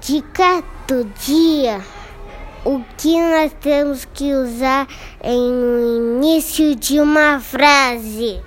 dica do dia. O que nós temos que usar em no início de uma frase?